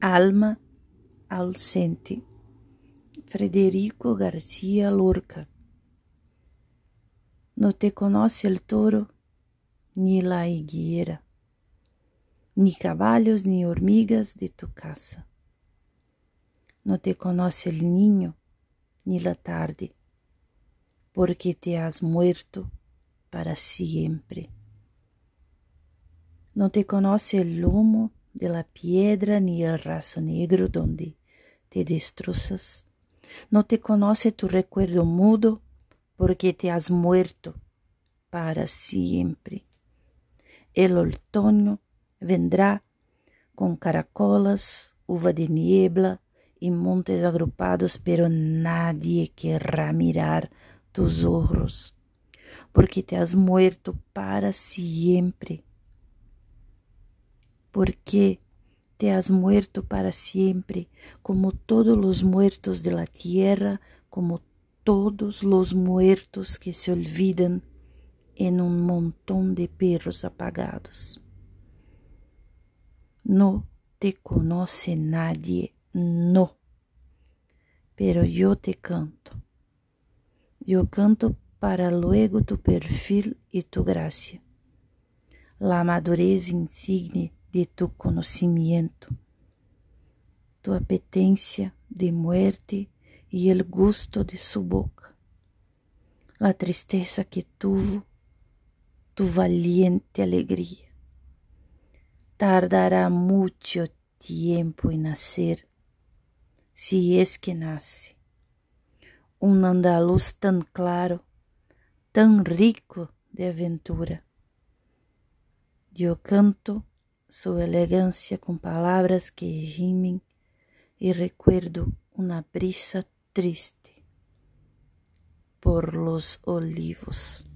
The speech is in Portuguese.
Alma ausente. Federico Garcia Lorca. No te conoce el toro, ni la higuera, ni caballos ni hormigas de tu casa. No te conoce el niño, ni la tarde, porque te has muerto para siempre. No te conoce el lomo de la piedra ni el raso negro donde te destrozas. No te conoce tu recuerdo mudo porque te has muerto para siempre. El otoño vendrá con caracolas, uva de niebla y montes agrupados, pero nadie querrá mirar tus ojos, porque te has muerto para siempre porque te has muerto para siempre, como todos los muertos de la tierra, como todos los muertos que se olvidan en un montón de perros apagados. No te conoce nadie, no. Pero yo te canto. Yo canto para luego tu perfil y tu gracia. La madurez insigne de tu conocimiento, tu apetencia de muerte y el gusto de su boca, la tristeza que tuvo tu valiente alegría. Tardará mucho tiempo en nacer, si es que nace, un andaluz tan claro, tan rico de aventura. Yo canto su elegancia con palabras que rimen y recuerdo una brisa triste por los olivos.